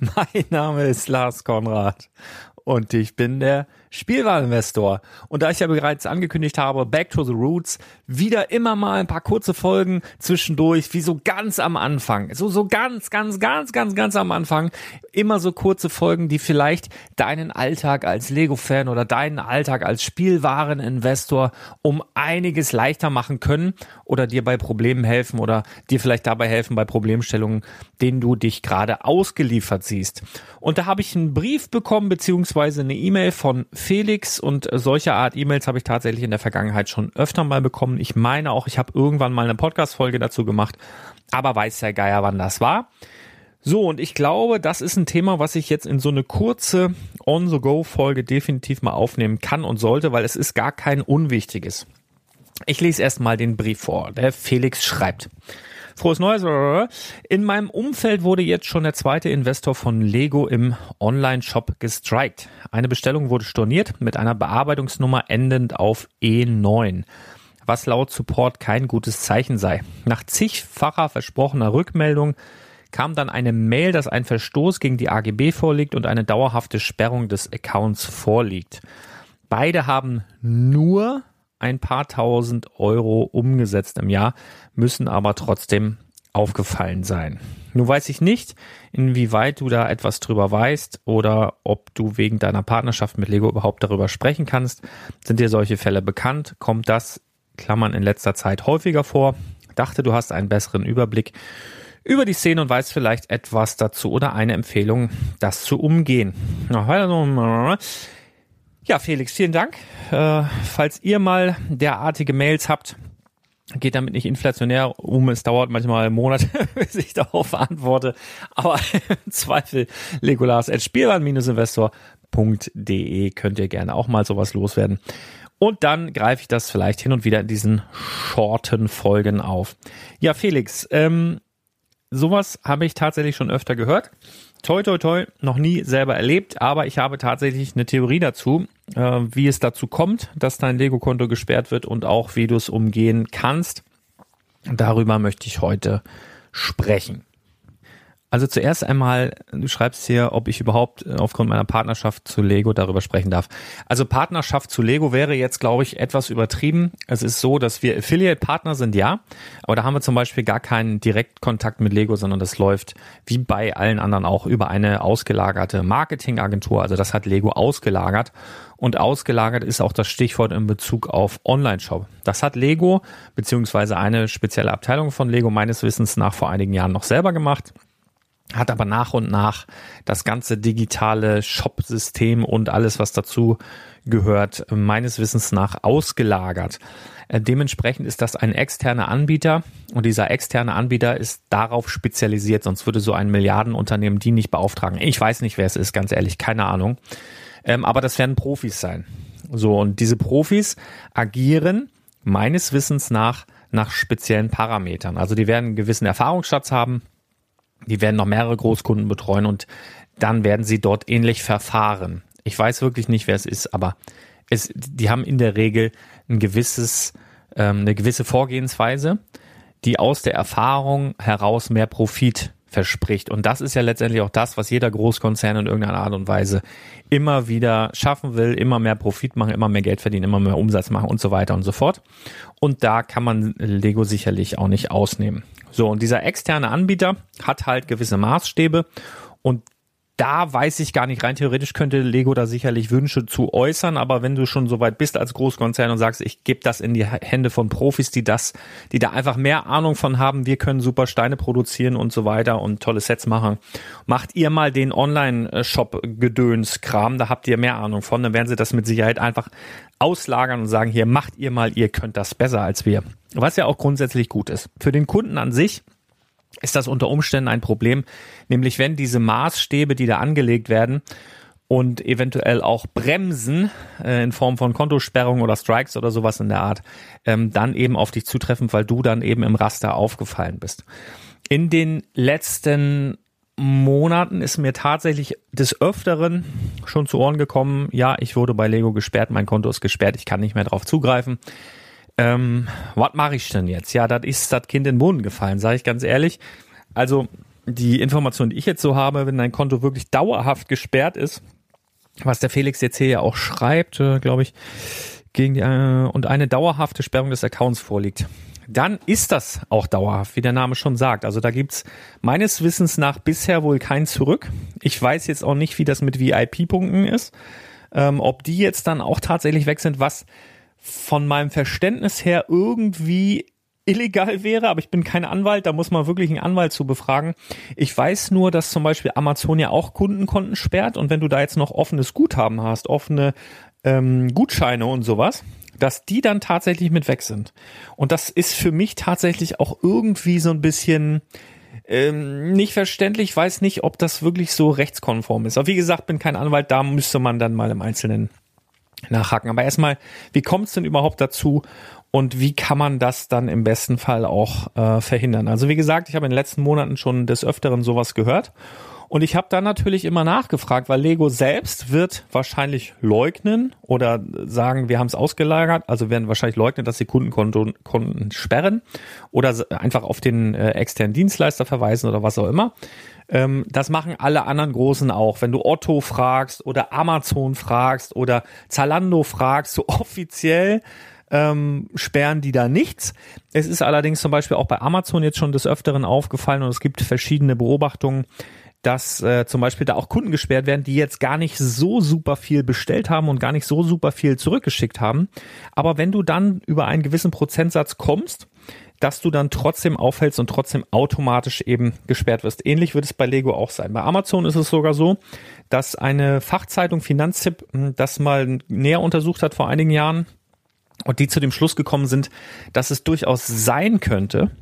Mein Name ist Lars Konrad und ich bin der Spielwareninvestor. Und da ich ja bereits angekündigt habe, Back to the Roots, wieder immer mal ein paar kurze Folgen zwischendurch, wie so ganz am Anfang. So, so ganz, ganz, ganz, ganz, ganz am Anfang. Immer so kurze Folgen, die vielleicht deinen Alltag als Lego-Fan oder deinen Alltag als Spielwareninvestor um einiges leichter machen können oder dir bei Problemen helfen oder dir vielleicht dabei helfen bei Problemstellungen, denen du dich gerade ausgeliefert siehst. Und da habe ich einen Brief bekommen, beziehungsweise eine E-Mail von Felix und solche Art E-Mails habe ich tatsächlich in der Vergangenheit schon öfter mal bekommen. Ich meine auch, ich habe irgendwann mal eine Podcast-Folge dazu gemacht, aber weiß der Geier, wann das war. So, und ich glaube, das ist ein Thema, was ich jetzt in so eine kurze On-the-Go-Folge definitiv mal aufnehmen kann und sollte, weil es ist gar kein unwichtiges. Ich lese erstmal den Brief vor. Der Felix schreibt. Frohes Neues. In meinem Umfeld wurde jetzt schon der zweite Investor von Lego im Online-Shop gestrikt. Eine Bestellung wurde storniert mit einer Bearbeitungsnummer endend auf E9 was laut Support kein gutes Zeichen sei. Nach zigfacher versprochener Rückmeldung kam dann eine Mail, dass ein Verstoß gegen die AGB vorliegt und eine dauerhafte Sperrung des Accounts vorliegt. Beide haben nur ein paar tausend Euro umgesetzt im Jahr, müssen aber trotzdem aufgefallen sein. Nun weiß ich nicht, inwieweit du da etwas drüber weißt oder ob du wegen deiner Partnerschaft mit Lego überhaupt darüber sprechen kannst. Sind dir solche Fälle bekannt? Kommt das, Klammern, in letzter Zeit häufiger vor? Dachte, du hast einen besseren Überblick über die Szene und weißt vielleicht etwas dazu oder eine Empfehlung, das zu umgehen. Ja, Felix, vielen Dank. Äh, falls ihr mal derartige Mails habt, geht damit nicht inflationär um. Es dauert manchmal Monate, bis ich darauf antworte. Aber im Zweifel Legolas at spielwaren-investor.de könnt ihr gerne auch mal sowas loswerden. Und dann greife ich das vielleicht hin und wieder in diesen shorten Folgen auf. Ja, Felix, ähm, sowas habe ich tatsächlich schon öfter gehört. Toi, toi, toi, noch nie selber erlebt, aber ich habe tatsächlich eine Theorie dazu, äh, wie es dazu kommt, dass dein Lego-Konto gesperrt wird und auch wie du es umgehen kannst. Darüber möchte ich heute sprechen. Also zuerst einmal, du schreibst hier, ob ich überhaupt äh, aufgrund meiner Partnerschaft zu Lego darüber sprechen darf. Also Partnerschaft zu Lego wäre jetzt, glaube ich, etwas übertrieben. Es ist so, dass wir Affiliate-Partner sind, ja, aber da haben wir zum Beispiel gar keinen Direktkontakt mit Lego, sondern das läuft wie bei allen anderen auch über eine ausgelagerte Marketingagentur. Also das hat Lego ausgelagert und ausgelagert ist auch das Stichwort in Bezug auf Online-Shop. Das hat Lego beziehungsweise eine spezielle Abteilung von Lego meines Wissens nach vor einigen Jahren noch selber gemacht hat aber nach und nach das ganze digitale Shop-System und alles, was dazu gehört, meines Wissens nach ausgelagert. Äh, dementsprechend ist das ein externer Anbieter und dieser externe Anbieter ist darauf spezialisiert, sonst würde so ein Milliardenunternehmen die nicht beauftragen. Ich weiß nicht, wer es ist, ganz ehrlich, keine Ahnung. Ähm, aber das werden Profis sein. So, und diese Profis agieren meines Wissens nach nach speziellen Parametern. Also die werden einen gewissen Erfahrungsschatz haben, die werden noch mehrere Großkunden betreuen und dann werden sie dort ähnlich verfahren. Ich weiß wirklich nicht, wer es ist, aber es, die haben in der Regel ein gewisses, ähm, eine gewisse Vorgehensweise, die aus der Erfahrung heraus mehr Profit verspricht. Und das ist ja letztendlich auch das, was jeder Großkonzern in irgendeiner Art und Weise immer wieder schaffen will, immer mehr Profit machen, immer mehr Geld verdienen, immer mehr Umsatz machen und so weiter und so fort. Und da kann man Lego sicherlich auch nicht ausnehmen. So, und dieser externe Anbieter hat halt gewisse Maßstäbe und da weiß ich gar nicht, rein theoretisch könnte Lego da sicherlich Wünsche zu äußern, aber wenn du schon so weit bist als Großkonzern und sagst, ich gebe das in die Hände von Profis, die das, die da einfach mehr Ahnung von haben, wir können super Steine produzieren und so weiter und tolle Sets machen, macht ihr mal den Online-Shop-Gedöns-Kram, da habt ihr mehr Ahnung von, dann werden sie das mit Sicherheit einfach auslagern und sagen, hier macht ihr mal, ihr könnt das besser als wir. Was ja auch grundsätzlich gut ist. Für den Kunden an sich ist das unter Umständen ein Problem, nämlich wenn diese Maßstäbe, die da angelegt werden und eventuell auch Bremsen äh, in Form von Kontosperrung oder Strikes oder sowas in der Art, ähm, dann eben auf dich zutreffen, weil du dann eben im Raster aufgefallen bist. In den letzten Monaten ist mir tatsächlich des Öfteren schon zu Ohren gekommen, ja, ich wurde bei Lego gesperrt, mein Konto ist gesperrt, ich kann nicht mehr drauf zugreifen ähm, was mache ich denn jetzt? Ja, das ist das Kind in den Boden gefallen, sage ich ganz ehrlich. Also die Information, die ich jetzt so habe, wenn dein Konto wirklich dauerhaft gesperrt ist, was der Felix jetzt hier ja auch schreibt, äh, glaube ich, gegen die, äh, und eine dauerhafte Sperrung des Accounts vorliegt, dann ist das auch dauerhaft, wie der Name schon sagt. Also da gibt's meines Wissens nach bisher wohl kein Zurück. Ich weiß jetzt auch nicht, wie das mit VIP-Punkten ist, ähm, ob die jetzt dann auch tatsächlich weg sind, was von meinem Verständnis her irgendwie illegal wäre, aber ich bin kein Anwalt, da muss man wirklich einen Anwalt zu befragen. Ich weiß nur, dass zum Beispiel Amazon ja auch Kundenkonten sperrt und wenn du da jetzt noch offenes Guthaben hast, offene ähm, Gutscheine und sowas, dass die dann tatsächlich mit weg sind. Und das ist für mich tatsächlich auch irgendwie so ein bisschen ähm, nicht verständlich, weiß nicht, ob das wirklich so rechtskonform ist. Aber wie gesagt, bin kein Anwalt, da müsste man dann mal im Einzelnen nachhaken. Aber erstmal, wie kommt es denn überhaupt dazu und wie kann man das dann im besten Fall auch äh, verhindern? Also wie gesagt, ich habe in den letzten Monaten schon des Öfteren sowas gehört. Und ich habe dann natürlich immer nachgefragt, weil Lego selbst wird wahrscheinlich leugnen oder sagen, wir haben es ausgelagert, also werden wahrscheinlich leugnen, dass sie Kundenkonten Konten sperren oder einfach auf den äh, externen Dienstleister verweisen oder was auch immer. Ähm, das machen alle anderen Großen auch. Wenn du Otto fragst oder Amazon fragst oder Zalando fragst, so offiziell ähm, sperren die da nichts. Es ist allerdings zum Beispiel auch bei Amazon jetzt schon des Öfteren aufgefallen und es gibt verschiedene Beobachtungen, dass äh, zum Beispiel da auch Kunden gesperrt werden, die jetzt gar nicht so super viel bestellt haben und gar nicht so super viel zurückgeschickt haben. Aber wenn du dann über einen gewissen Prozentsatz kommst, dass du dann trotzdem auffällst und trotzdem automatisch eben gesperrt wirst. Ähnlich wird es bei Lego auch sein. Bei Amazon ist es sogar so, dass eine Fachzeitung Finanztipp hm, das mal näher untersucht hat vor einigen Jahren und die zu dem Schluss gekommen sind, dass es durchaus sein könnte,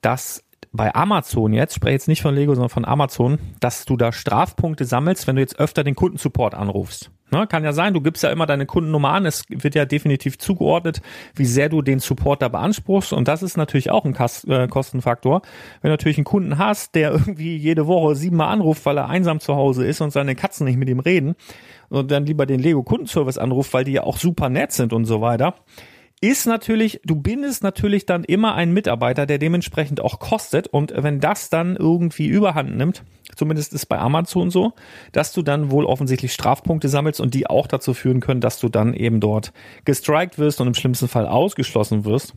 dass bei Amazon jetzt, spreche jetzt nicht von Lego, sondern von Amazon, dass du da Strafpunkte sammelst, wenn du jetzt öfter den Kundensupport anrufst. Ne, kann ja sein, du gibst ja immer deine Kundennummer an, es wird ja definitiv zugeordnet, wie sehr du den Support da beanspruchst und das ist natürlich auch ein äh, Kostenfaktor. Wenn du natürlich einen Kunden hast, der irgendwie jede Woche siebenmal anruft, weil er einsam zu Hause ist und seine Katzen nicht mit ihm reden und dann lieber den Lego Kundenservice anruft, weil die ja auch super nett sind und so weiter, ist natürlich, du bindest natürlich dann immer einen Mitarbeiter, der dementsprechend auch kostet. Und wenn das dann irgendwie überhand nimmt, zumindest ist bei Amazon so, dass du dann wohl offensichtlich Strafpunkte sammelst und die auch dazu führen können, dass du dann eben dort gestrikt wirst und im schlimmsten Fall ausgeschlossen wirst.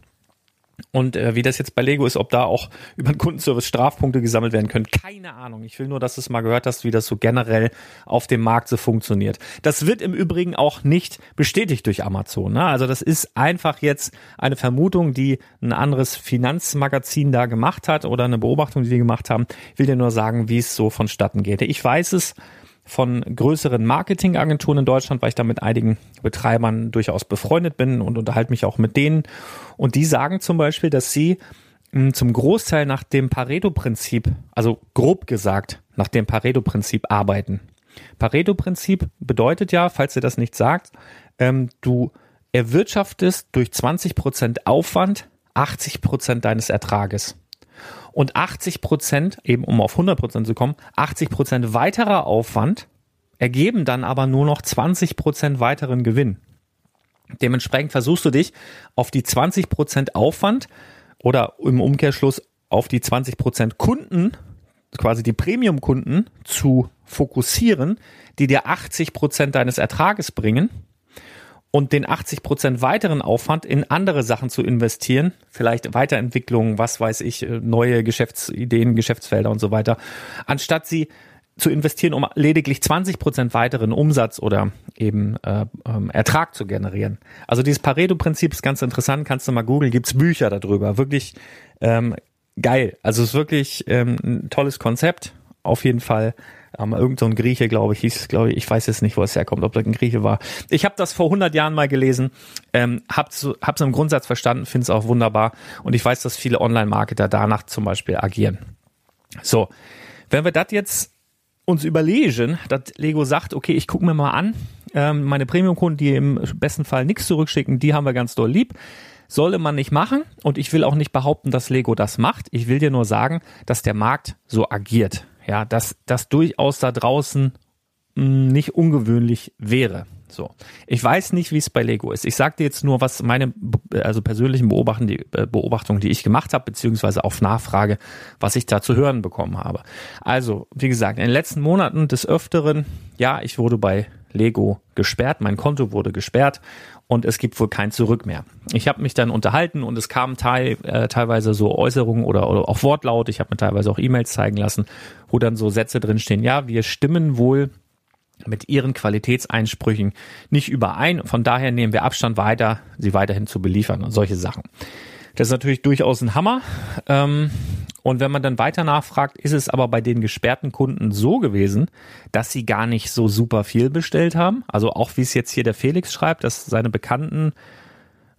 Und äh, wie das jetzt bei Lego ist, ob da auch über den Kundenservice Strafpunkte gesammelt werden können, keine Ahnung. Ich will nur, dass du es mal gehört hast, wie das so generell auf dem Markt so funktioniert. Das wird im Übrigen auch nicht bestätigt durch Amazon. Ne? Also das ist einfach jetzt eine Vermutung, die ein anderes Finanzmagazin da gemacht hat oder eine Beobachtung, die die gemacht haben. Ich will dir nur sagen, wie es so vonstatten geht. Ich weiß es von größeren Marketingagenturen in Deutschland, weil ich da mit einigen Betreibern durchaus befreundet bin und unterhalte mich auch mit denen. Und die sagen zum Beispiel, dass sie hm, zum Großteil nach dem Pareto-Prinzip, also grob gesagt, nach dem Pareto-Prinzip arbeiten. Pareto-Prinzip bedeutet ja, falls ihr das nicht sagt, ähm, du erwirtschaftest durch 20 Prozent Aufwand 80 Prozent deines Ertrages und 80 Prozent, eben um auf 100 Prozent zu kommen, 80 Prozent weiterer Aufwand ergeben dann aber nur noch 20 Prozent weiteren Gewinn. Dementsprechend versuchst du dich auf die 20 Prozent Aufwand oder im Umkehrschluss auf die 20 Prozent Kunden, quasi die Premium-Kunden zu fokussieren, die dir 80 Prozent deines Ertrages bringen und den 80 Prozent weiteren Aufwand in andere Sachen zu investieren, vielleicht Weiterentwicklung, was weiß ich, äh, neue Geschäftsideen, Geschäftsfelder und so weiter, anstatt sie zu investieren, um lediglich 20 Prozent weiteren Umsatz oder eben äh, ähm, Ertrag zu generieren. Also dieses Pareto-Prinzip ist ganz interessant, kannst du mal googeln, gibt's Bücher darüber, wirklich ähm, geil. Also es ist wirklich ähm, ein tolles Konzept, auf jeden Fall ähm, irgend so ein Grieche, glaube ich, hieß, glaube ich, ich weiß jetzt nicht, wo es herkommt, ob das ein Grieche war. Ich habe das vor 100 Jahren mal gelesen, ähm, hab's, hab's im Grundsatz verstanden, finde es auch wunderbar und ich weiß, dass viele Online-Marketer danach zum Beispiel agieren. So, wenn wir das jetzt uns überlegen, dass Lego sagt, okay, ich gucke mir mal an, ähm, meine Premium-Kunden, die im besten Fall nichts zurückschicken, die haben wir ganz doll lieb solle man nicht machen und ich will auch nicht behaupten, dass Lego das macht. Ich will dir nur sagen, dass der Markt so agiert ja, dass das durchaus da draußen hm, nicht ungewöhnlich wäre. So. Ich weiß nicht, wie es bei Lego ist. Ich sage dir jetzt nur, was meine also persönlichen äh, Beobachtungen, die ich gemacht habe, beziehungsweise auf Nachfrage, was ich da zu hören bekommen habe. Also, wie gesagt, in den letzten Monaten des Öfteren, ja, ich wurde bei Lego gesperrt, mein Konto wurde gesperrt und es gibt wohl kein Zurück mehr. Ich habe mich dann unterhalten und es kamen teil, äh, teilweise so Äußerungen oder, oder auch Wortlaut. Ich habe mir teilweise auch E-Mails zeigen lassen, wo dann so Sätze drinstehen. Ja, wir stimmen wohl mit ihren Qualitätseinsprüchen nicht überein. Von daher nehmen wir Abstand weiter, sie weiterhin zu beliefern und solche Sachen. Das ist natürlich durchaus ein Hammer. Ähm, und wenn man dann weiter nachfragt, ist es aber bei den gesperrten Kunden so gewesen, dass sie gar nicht so super viel bestellt haben. Also auch wie es jetzt hier der Felix schreibt, dass seine Bekannten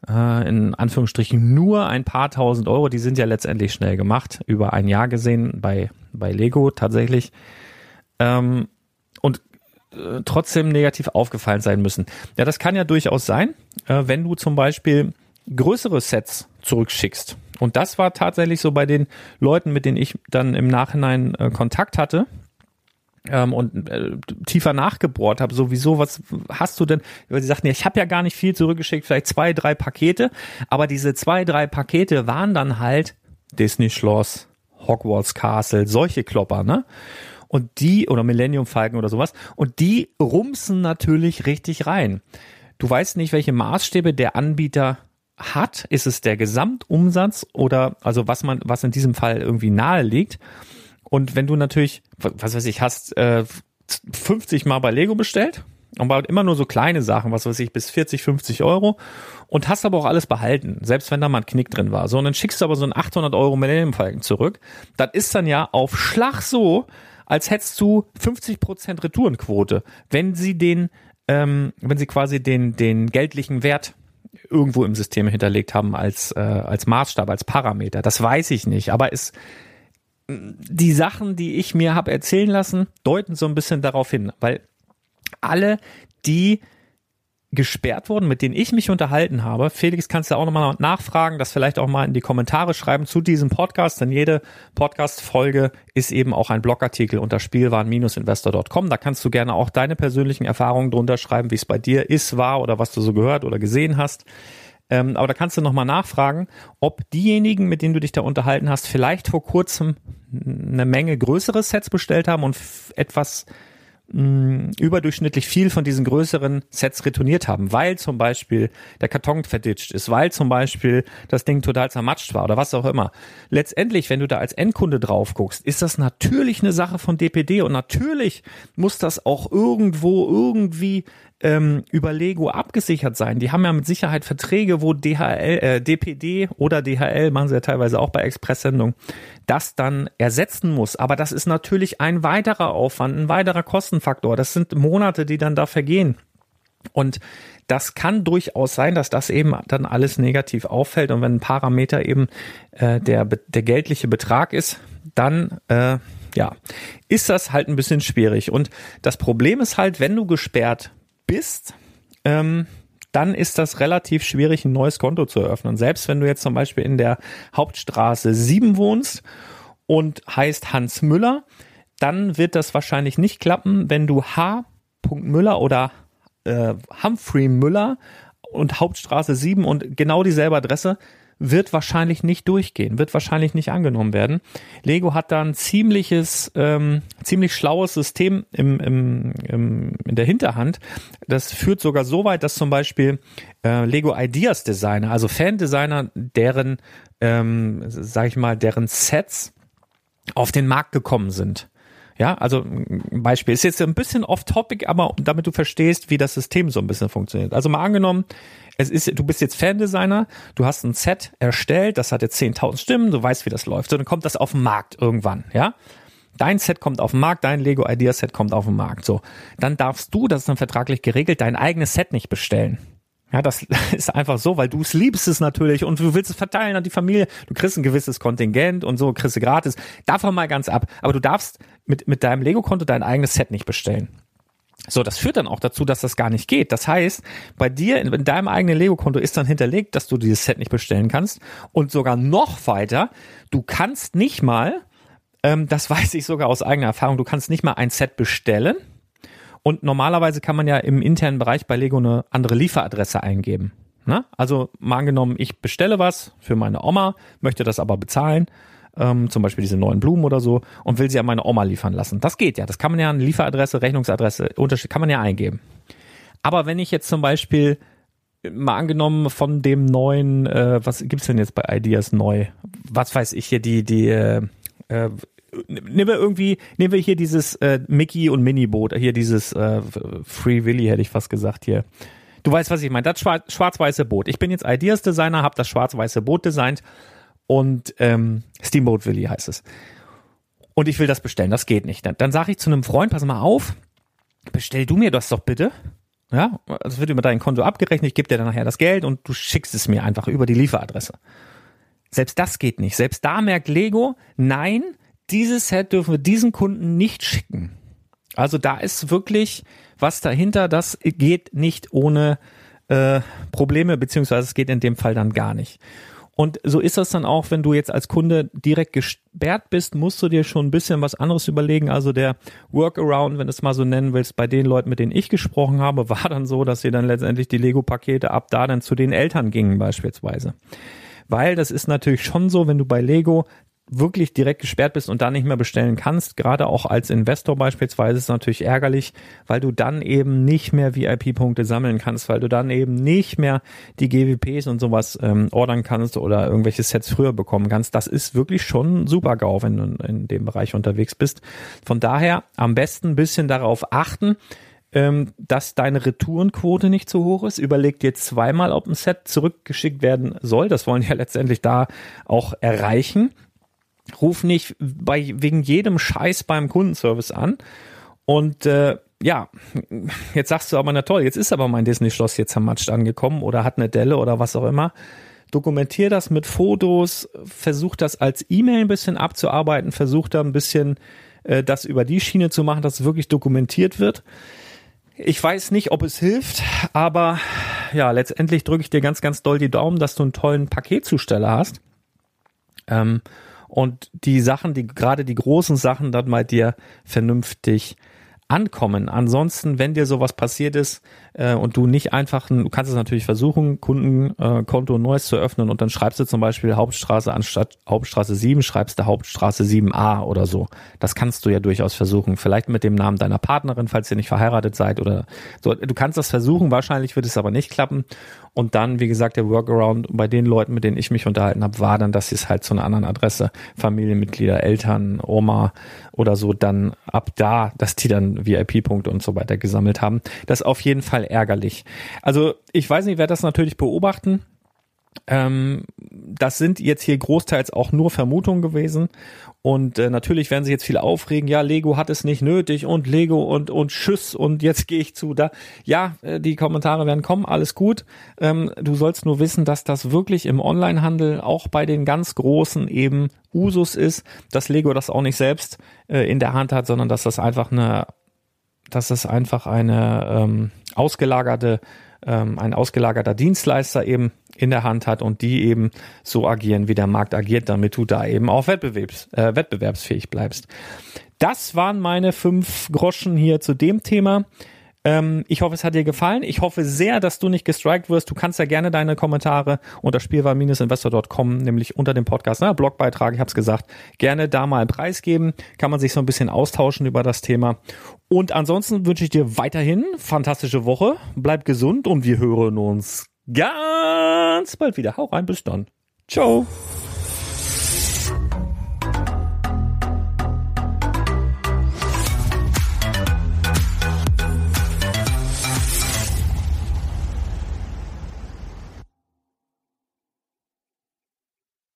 äh, in Anführungsstrichen nur ein paar tausend Euro, die sind ja letztendlich schnell gemacht, über ein Jahr gesehen bei, bei Lego tatsächlich. Ähm, und äh, trotzdem negativ aufgefallen sein müssen. Ja, das kann ja durchaus sein, äh, wenn du zum Beispiel größere Sets zurückschickst. Und das war tatsächlich so bei den Leuten, mit denen ich dann im Nachhinein äh, Kontakt hatte ähm, und äh, tiefer nachgebohrt habe, sowieso, was hast du denn? Weil sie sagten, ja, ich habe ja gar nicht viel zurückgeschickt, vielleicht zwei, drei Pakete, aber diese zwei, drei Pakete waren dann halt Disney Schloss, Hogwarts Castle, solche Klopper, ne? Und die, oder Millennium Falcon oder sowas, und die rumsen natürlich richtig rein. Du weißt nicht, welche Maßstäbe der Anbieter hat, ist es der Gesamtumsatz oder also was man, was in diesem Fall irgendwie nahe liegt. Und wenn du natürlich, was weiß ich, hast äh, 50 Mal bei Lego bestellt und baut immer nur so kleine Sachen, was weiß ich, bis 40, 50 Euro und hast aber auch alles behalten, selbst wenn da mal ein Knick drin war. So, und dann schickst du aber so einen 800 Euro Millennium Falcon zurück. Das ist dann ja auf Schlag so, als hättest du 50 Prozent Retourenquote, wenn sie den, ähm, wenn sie quasi den, den geldlichen Wert irgendwo im System hinterlegt haben als, äh, als Maßstab, als Parameter. Das weiß ich nicht, aber es, die Sachen, die ich mir habe erzählen lassen, deuten so ein bisschen darauf hin, weil alle, die gesperrt wurden, mit denen ich mich unterhalten habe. Felix, kannst du auch nochmal nachfragen, das vielleicht auch mal in die Kommentare schreiben zu diesem Podcast, denn jede Podcast-Folge ist eben auch ein Blogartikel unter spielwaren-investor.com. Da kannst du gerne auch deine persönlichen Erfahrungen drunter schreiben, wie es bei dir ist, war oder was du so gehört oder gesehen hast. Ähm, aber da kannst du nochmal nachfragen, ob diejenigen, mit denen du dich da unterhalten hast, vielleicht vor kurzem eine Menge größere Sets bestellt haben und etwas mh, überdurchschnittlich viel von diesen größeren Sets retourniert haben, weil zum Beispiel der Karton verditscht ist, weil zum Beispiel das Ding total zermatscht war oder was auch immer. Letztendlich, wenn du da als Endkunde drauf guckst, ist das natürlich eine Sache von DPD und natürlich muss das auch irgendwo irgendwie ähm, über Lego abgesichert sein. Die haben ja mit Sicherheit Verträge, wo DHL, äh, DPD oder DHL, machen sie ja teilweise auch bei Expresssendungen, das dann ersetzen muss. Aber das ist natürlich ein weiterer Aufwand, ein weiterer Kostenfaktor. Das sind Monate, die dann da vergehen. Und das kann durchaus sein, dass das eben dann alles negativ auffällt. Und wenn ein Parameter eben äh, der, der geldliche Betrag ist, dann äh, ja, ist das halt ein bisschen schwierig. Und das Problem ist halt, wenn du gesperrt bist, ähm, dann ist das relativ schwierig, ein neues Konto zu eröffnen. Selbst wenn du jetzt zum Beispiel in der Hauptstraße 7 wohnst und heißt Hans Müller, dann wird das wahrscheinlich nicht klappen, wenn du H. Müller oder äh, Humphrey Müller und Hauptstraße 7 und genau dieselbe Adresse wird wahrscheinlich nicht durchgehen, wird wahrscheinlich nicht angenommen werden. Lego hat da ein ziemliches, ähm, ziemlich schlaues System im, im, im, in der Hinterhand. Das führt sogar so weit, dass zum Beispiel äh, Lego Ideas Designer, also Fan-Designer, deren, ähm, sag ich mal, deren Sets auf den Markt gekommen sind. Ja, also ein Beispiel ist jetzt ein bisschen off-topic, aber damit du verstehst, wie das System so ein bisschen funktioniert. Also mal angenommen, es ist, du bist jetzt Fan-Designer, du hast ein Set erstellt, das hat jetzt 10.000 Stimmen, du weißt, wie das läuft. So, dann kommt das auf den Markt irgendwann, ja? Dein Set kommt auf den Markt, dein Lego Idea Set kommt auf den Markt. So, dann darfst du, das ist dann vertraglich geregelt, dein eigenes Set nicht bestellen. Ja, das ist einfach so, weil du es liebst es natürlich und du willst es verteilen an die Familie. Du kriegst ein gewisses Kontingent und so kriegst du gratis. Davon mal ganz ab. Aber du darfst mit, mit deinem Lego-Konto dein eigenes Set nicht bestellen. So, das führt dann auch dazu, dass das gar nicht geht. Das heißt, bei dir in, in deinem eigenen Lego-Konto ist dann hinterlegt, dass du dieses Set nicht bestellen kannst. Und sogar noch weiter, du kannst nicht mal, ähm, das weiß ich sogar aus eigener Erfahrung, du kannst nicht mal ein Set bestellen. Und normalerweise kann man ja im internen Bereich bei Lego eine andere Lieferadresse eingeben. Ne? Also mal angenommen, ich bestelle was für meine Oma, möchte das aber bezahlen ähm, zum Beispiel diese neuen Blumen oder so, und will sie an meine Oma liefern lassen. Das geht ja. Das kann man ja eine Lieferadresse, Rechnungsadresse, Unterschied kann man ja eingeben. Aber wenn ich jetzt zum Beispiel mal angenommen von dem neuen, äh, was gibt's denn jetzt bei Ideas neu? Was weiß ich hier, die, die, äh, äh, nehmen wir irgendwie, nehmen wir hier dieses äh, Mickey und Mini-Boot, hier dieses äh, Free Willy, hätte ich fast gesagt hier. Du weißt, was ich meine. Das schwarz-weiße Boot. Ich bin jetzt Ideas Designer, habe das schwarz-weiße Boot designt und ähm, Steamboat Willy heißt es. Und ich will das bestellen, das geht nicht. Dann, dann sage ich zu einem Freund, pass mal auf, bestell du mir das doch bitte. Ja, das wird über dein Konto abgerechnet, ich gebe dir dann nachher das Geld und du schickst es mir einfach über die Lieferadresse. Selbst das geht nicht. Selbst da merkt Lego, nein, dieses Set dürfen wir diesen Kunden nicht schicken. Also da ist wirklich was dahinter, das geht nicht ohne äh, Probleme, beziehungsweise es geht in dem Fall dann gar nicht. Und so ist das dann auch, wenn du jetzt als Kunde direkt gesperrt bist, musst du dir schon ein bisschen was anderes überlegen. Also der Workaround, wenn du es mal so nennen willst, bei den Leuten, mit denen ich gesprochen habe, war dann so, dass sie dann letztendlich die Lego-Pakete ab da dann zu den Eltern gingen beispielsweise. Weil das ist natürlich schon so, wenn du bei Lego wirklich direkt gesperrt bist und dann nicht mehr bestellen kannst, gerade auch als Investor beispielsweise, ist natürlich ärgerlich, weil du dann eben nicht mehr VIP-Punkte sammeln kannst, weil du dann eben nicht mehr die GWPs und sowas ähm, ordern kannst oder irgendwelche Sets früher bekommen kannst. Das ist wirklich schon super GAU, wenn du in dem Bereich unterwegs bist. Von daher am besten ein bisschen darauf achten, ähm, dass deine Retourenquote nicht zu hoch ist. Überleg dir zweimal, ob ein Set zurückgeschickt werden soll. Das wollen ja letztendlich da auch erreichen. Ruf nicht bei, wegen jedem Scheiß beim Kundenservice an. Und äh, ja, jetzt sagst du aber, na toll, jetzt ist aber mein Disney-Schloss jetzt zermatscht angekommen oder hat eine Delle oder was auch immer. Dokumentier das mit Fotos, versuch das als E-Mail ein bisschen abzuarbeiten, versuch da ein bisschen äh, das über die Schiene zu machen, dass es wirklich dokumentiert wird. Ich weiß nicht, ob es hilft, aber ja, letztendlich drücke ich dir ganz, ganz doll die Daumen, dass du einen tollen Paketzusteller hast. Ähm, und die Sachen, die gerade die großen Sachen dann bei dir vernünftig ankommen. Ansonsten, wenn dir sowas passiert ist äh, und du nicht einfach, du kannst es natürlich versuchen, Kundenkonto äh, neues zu öffnen und dann schreibst du zum Beispiel Hauptstraße anstatt Hauptstraße 7, schreibst du Hauptstraße 7a oder so. Das kannst du ja durchaus versuchen. Vielleicht mit dem Namen deiner Partnerin, falls ihr nicht verheiratet seid oder so. Du kannst das versuchen, wahrscheinlich wird es aber nicht klappen. Und dann, wie gesagt, der Workaround bei den Leuten, mit denen ich mich unterhalten habe, war dann, dass sie es halt zu einer anderen Adresse, Familienmitglieder, Eltern, Oma oder so, dann ab da, dass die dann VIP-Punkte und so weiter gesammelt haben. Das ist auf jeden Fall ärgerlich. Also ich weiß nicht, wer das natürlich beobachten. Ähm, das sind jetzt hier großteils auch nur Vermutungen gewesen und äh, natürlich werden sie jetzt viel aufregen, ja, Lego hat es nicht nötig und Lego und, und Tschüss und jetzt gehe ich zu da. Ja, äh, die Kommentare werden kommen, alles gut. Ähm, du sollst nur wissen, dass das wirklich im Onlinehandel auch bei den ganz Großen eben Usus ist, dass Lego das auch nicht selbst äh, in der Hand hat, sondern dass das einfach eine, dass das einfach eine ähm, ausgelagerte ähm, ein ausgelagerter Dienstleister eben in der Hand hat und die eben so agieren, wie der Markt agiert, damit du da eben auch wettbewerbs, äh, wettbewerbsfähig bleibst. Das waren meine fünf Groschen hier zu dem Thema. Ähm, ich hoffe, es hat dir gefallen. Ich hoffe sehr, dass du nicht gestrikt wirst. Du kannst ja gerne deine Kommentare unter spielwahl-investor.com, nämlich unter dem Podcast, ne, Blogbeitrag, ich habe es gesagt, gerne da mal preisgeben. Kann man sich so ein bisschen austauschen über das Thema. Und ansonsten wünsche ich dir weiterhin fantastische Woche. Bleib gesund und wir hören uns ganz bald wieder. Hau rein, bis dann. Ciao.